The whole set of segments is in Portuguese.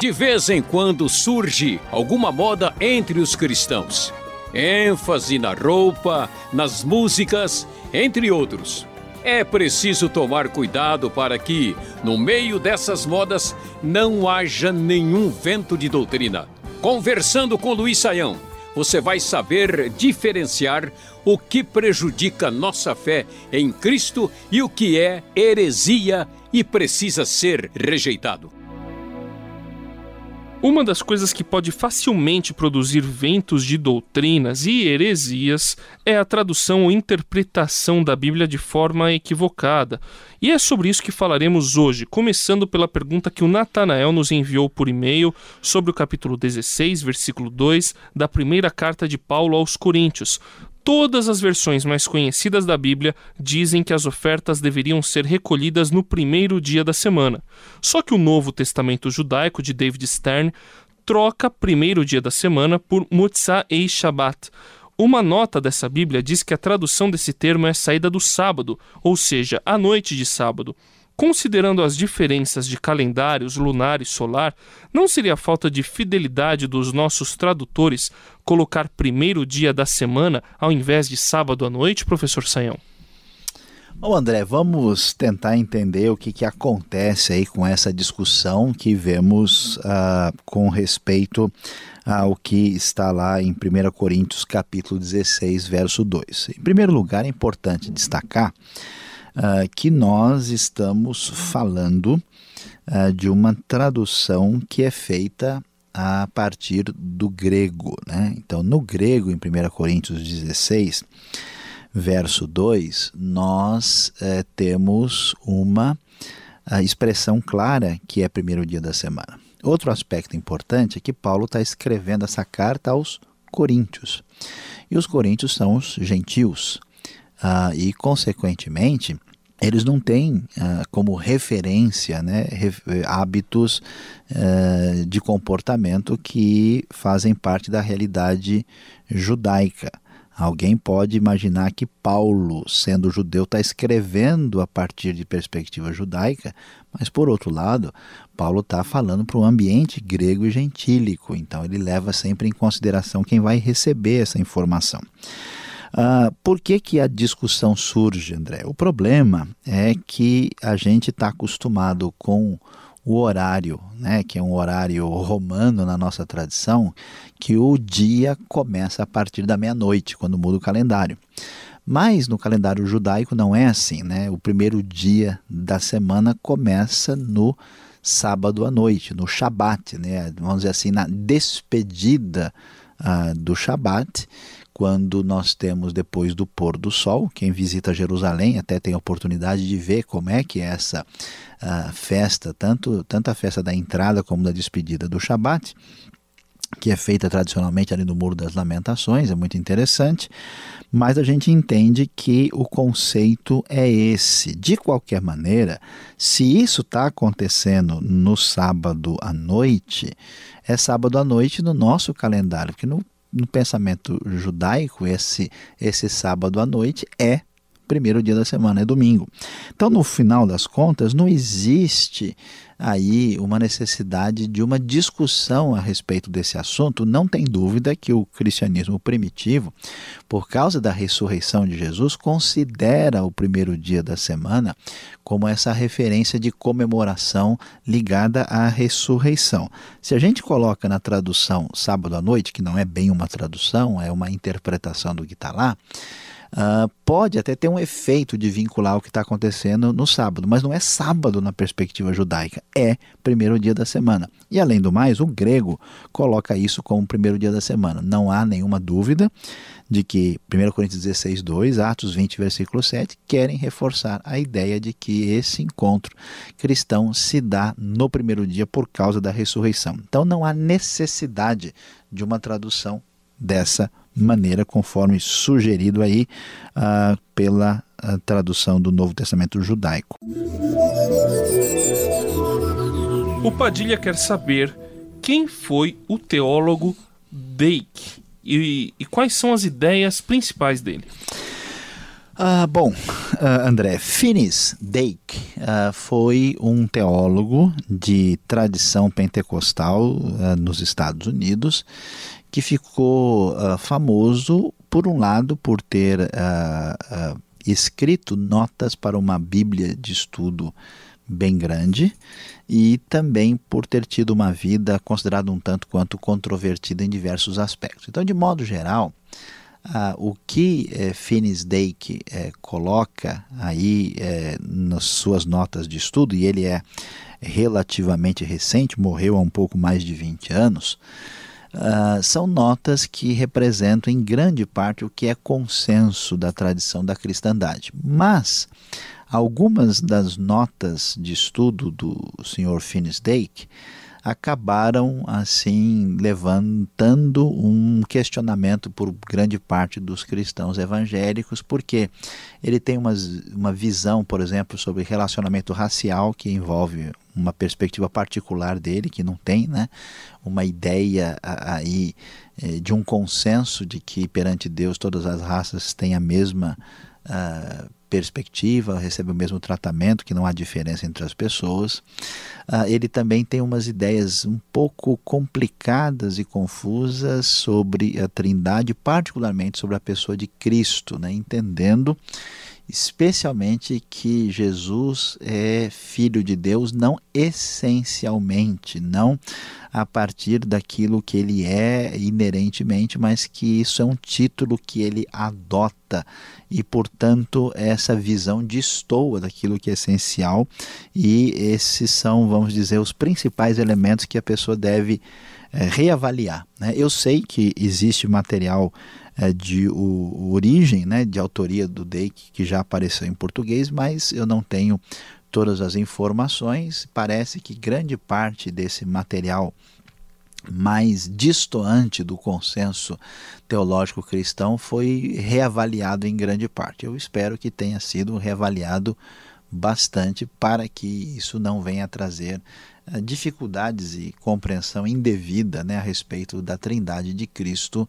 De vez em quando surge alguma moda entre os cristãos. ênfase na roupa, nas músicas, entre outros. É preciso tomar cuidado para que, no meio dessas modas, não haja nenhum vento de doutrina. Conversando com Luiz Saião, você vai saber diferenciar o que prejudica nossa fé em Cristo e o que é heresia e precisa ser rejeitado. Uma das coisas que pode facilmente produzir ventos de doutrinas e heresias é a tradução ou interpretação da Bíblia de forma equivocada. E é sobre isso que falaremos hoje, começando pela pergunta que o Natanael nos enviou por e-mail sobre o capítulo 16, versículo 2 da primeira carta de Paulo aos Coríntios. Todas as versões mais conhecidas da Bíblia dizem que as ofertas deveriam ser recolhidas no primeiro dia da semana. Só que o Novo Testamento Judaico de David Stern troca primeiro dia da semana por Mutzah e Shabbat. Uma nota dessa Bíblia diz que a tradução desse termo é saída do sábado, ou seja, a noite de sábado. Considerando as diferenças de calendários lunar e solar, não seria falta de fidelidade dos nossos tradutores colocar primeiro dia da semana ao invés de sábado à noite, professor Saião? Bom, André, vamos tentar entender o que, que acontece aí com essa discussão que vemos uh, com respeito ao que está lá em 1 Coríntios capítulo 16, verso 2. Em primeiro lugar, é importante destacar uh, que nós estamos falando uh, de uma tradução que é feita a partir do grego. Né? Então, no grego, em 1 Coríntios 16, verso 2, nós uh, temos uma expressão clara que é primeiro dia da semana. Outro aspecto importante é que Paulo está escrevendo essa carta aos coríntios. E os coríntios são os gentios. Uh, e, consequentemente, eles não têm uh, como referência né, hábitos uh, de comportamento que fazem parte da realidade judaica. Alguém pode imaginar que Paulo, sendo judeu, está escrevendo a partir de perspectiva judaica, mas por outro lado, Paulo está falando para o ambiente grego e gentílico, então ele leva sempre em consideração quem vai receber essa informação. Uh, por que, que a discussão surge, André? O problema é que a gente está acostumado com o horário, né, que é um horário romano na nossa tradição, que o dia começa a partir da meia-noite, quando muda o calendário. Mas no calendário judaico não é assim, né? O primeiro dia da semana começa no sábado à noite, no Shabat, né? Vamos dizer assim, na despedida uh, do Shabat quando nós temos depois do pôr do sol, quem visita Jerusalém até tem a oportunidade de ver como é que é essa uh, festa, tanto, tanto a festa da entrada como da despedida do Shabat, que é feita tradicionalmente ali no Muro das Lamentações, é muito interessante, mas a gente entende que o conceito é esse. De qualquer maneira, se isso está acontecendo no sábado à noite, é sábado à noite no nosso calendário, porque no no pensamento judaico, esse, esse sábado à noite é primeiro dia da semana, é domingo. Então, no final das contas, não existe aí uma necessidade de uma discussão a respeito desse assunto. Não tem dúvida que o cristianismo primitivo, por causa da ressurreição de Jesus, considera o primeiro dia da semana como essa referência de comemoração ligada à ressurreição. Se a gente coloca na tradução sábado à noite, que não é bem uma tradução, é uma interpretação do que está lá, Uh, pode até ter um efeito de vincular o que está acontecendo no sábado, mas não é sábado na perspectiva judaica, é primeiro dia da semana. E além do mais, o grego coloca isso como primeiro dia da semana. Não há nenhuma dúvida de que 1 Coríntios 16, 2, Atos 20, versículo 7, querem reforçar a ideia de que esse encontro cristão se dá no primeiro dia por causa da ressurreição. Então não há necessidade de uma tradução dessa maneira, conforme sugerido aí uh, pela uh, tradução do Novo Testamento judaico. O Padilha quer saber quem foi o teólogo Dake e, e quais são as ideias principais dele. Uh, bom, uh, André, Finis Dake uh, foi um teólogo de tradição pentecostal nos Estados Unidos que ficou famoso, por um lado, por ter escrito notas para uma Bíblia de estudo bem grande e também por ter tido uma vida considerada um tanto quanto controvertida em diversos aspectos. Então, de modo geral, ah, o que eh, Finis Dake eh, coloca aí eh, nas suas notas de estudo, e ele é relativamente recente, morreu há um pouco mais de 20 anos, ah, são notas que representam em grande parte o que é consenso da tradição da cristandade. Mas algumas das notas de estudo do Sr. Finis Dake acabaram assim levantando um questionamento por grande parte dos cristãos evangélicos, porque ele tem umas, uma visão, por exemplo, sobre relacionamento racial que envolve uma perspectiva particular dele que não tem, né? Uma ideia aí eh, de um consenso de que perante Deus todas as raças têm a mesma uh, perspectiva, recebe o mesmo tratamento, que não há diferença entre as pessoas. Uh, ele também tem umas ideias um pouco complicadas e confusas sobre a Trindade, particularmente sobre a pessoa de Cristo, né? entendendo especialmente que Jesus é filho de Deus não essencialmente, não a partir daquilo que ele é inerentemente, mas que isso é um título que ele adota e, portanto, essa visão destoa daquilo que é essencial e esses são, vamos dizer, os principais elementos que a pessoa deve é, reavaliar. Né? Eu sei que existe material é, de o, origem, né, de autoria do Dake, que já apareceu em português, mas eu não tenho todas as informações. Parece que grande parte desse material mais distoante do consenso teológico cristão foi reavaliado em grande parte. Eu espero que tenha sido reavaliado bastante para que isso não venha trazer eh, dificuldades e compreensão indevida né, a respeito da Trindade de Cristo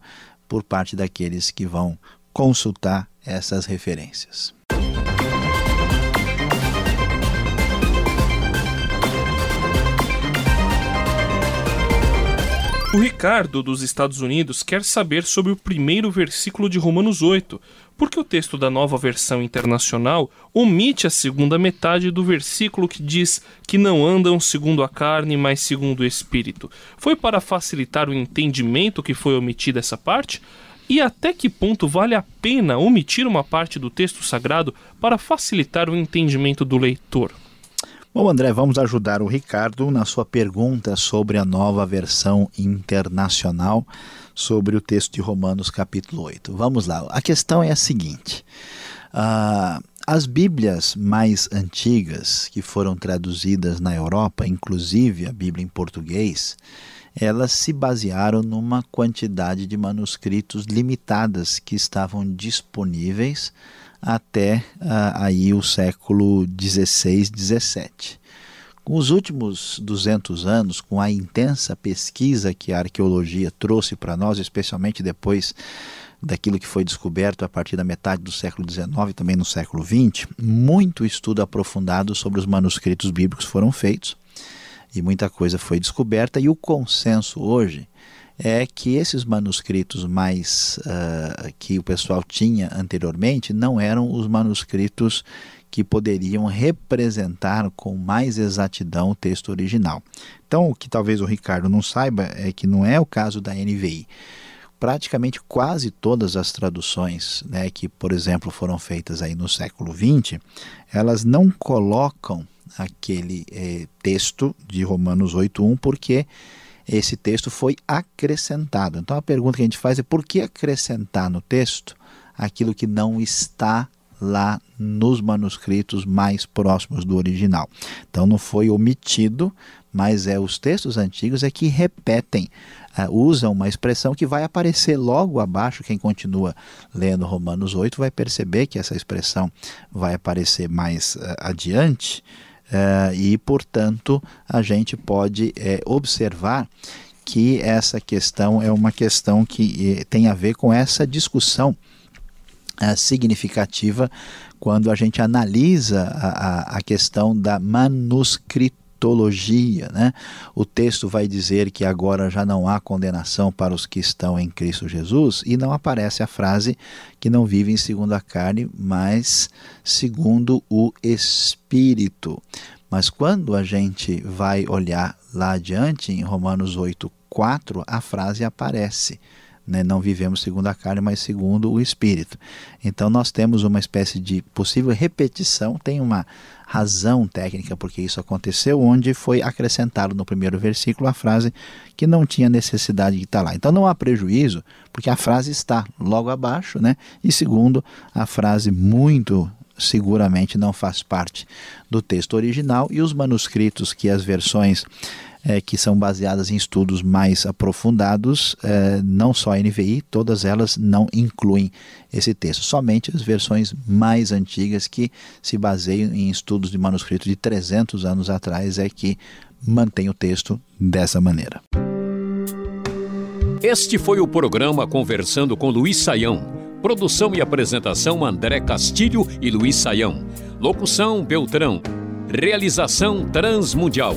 por parte daqueles que vão consultar essas referências. O Ricardo, dos Estados Unidos, quer saber sobre o primeiro versículo de Romanos 8, porque o texto da nova versão internacional omite a segunda metade do versículo que diz que não andam segundo a carne, mas segundo o Espírito. Foi para facilitar o entendimento que foi omitida essa parte? E até que ponto vale a pena omitir uma parte do texto sagrado para facilitar o entendimento do leitor? Bom, André, vamos ajudar o Ricardo na sua pergunta sobre a nova versão internacional sobre o texto de Romanos, capítulo 8. Vamos lá. A questão é a seguinte: uh, as Bíblias mais antigas que foram traduzidas na Europa, inclusive a Bíblia em português, elas se basearam numa quantidade de manuscritos limitadas que estavam disponíveis até uh, aí o século 16, 17. Com os últimos 200 anos, com a intensa pesquisa que a arqueologia trouxe para nós, especialmente depois daquilo que foi descoberto a partir da metade do século XIX e também no século XX, muito estudo aprofundado sobre os manuscritos bíblicos foram feitos e muita coisa foi descoberta, e o consenso hoje é que esses manuscritos mais uh, que o pessoal tinha anteriormente não eram os manuscritos que poderiam representar com mais exatidão o texto original. Então, o que talvez o Ricardo não saiba é que não é o caso da NVI. Praticamente quase todas as traduções, né, que, por exemplo, foram feitas aí no século XX, elas não colocam aquele eh, texto de Romanos 8.1 porque esse texto foi acrescentado. Então a pergunta que a gente faz é por que acrescentar no texto aquilo que não está lá nos manuscritos mais próximos do original. Então não foi omitido, mas é os textos antigos é que repetem, uh, usam uma expressão que vai aparecer logo abaixo. Quem continua lendo Romanos 8 vai perceber que essa expressão vai aparecer mais uh, adiante. Uh, e, portanto, a gente pode é, observar que essa questão é uma questão que é, tem a ver com essa discussão é, significativa quando a gente analisa a, a, a questão da manuscritologia. Né? O texto vai dizer que agora já não há condenação para os que estão em Cristo Jesus e não aparece a frase que não vivem segundo a carne, mas segundo o Espírito. Mas quando a gente vai olhar lá adiante, em Romanos 8, 4, a frase aparece né? não vivemos segundo a carne, mas segundo o Espírito. Então nós temos uma espécie de possível repetição, tem uma razão técnica porque isso aconteceu, onde foi acrescentado no primeiro versículo a frase que não tinha necessidade de estar lá. Então não há prejuízo, porque a frase está logo abaixo, né? E segundo, a frase muito seguramente não faz parte do texto original e os manuscritos que as versões é, que são baseadas em estudos mais aprofundados, é, não só a NVI, todas elas não incluem esse texto, somente as versões mais antigas que se baseiam em estudos de manuscrito de 300 anos atrás é que mantém o texto dessa maneira. Este foi o programa Conversando com Luiz Saião. Produção e apresentação André Castilho e Luiz Saião. Locução Beltrão. Realização Transmundial.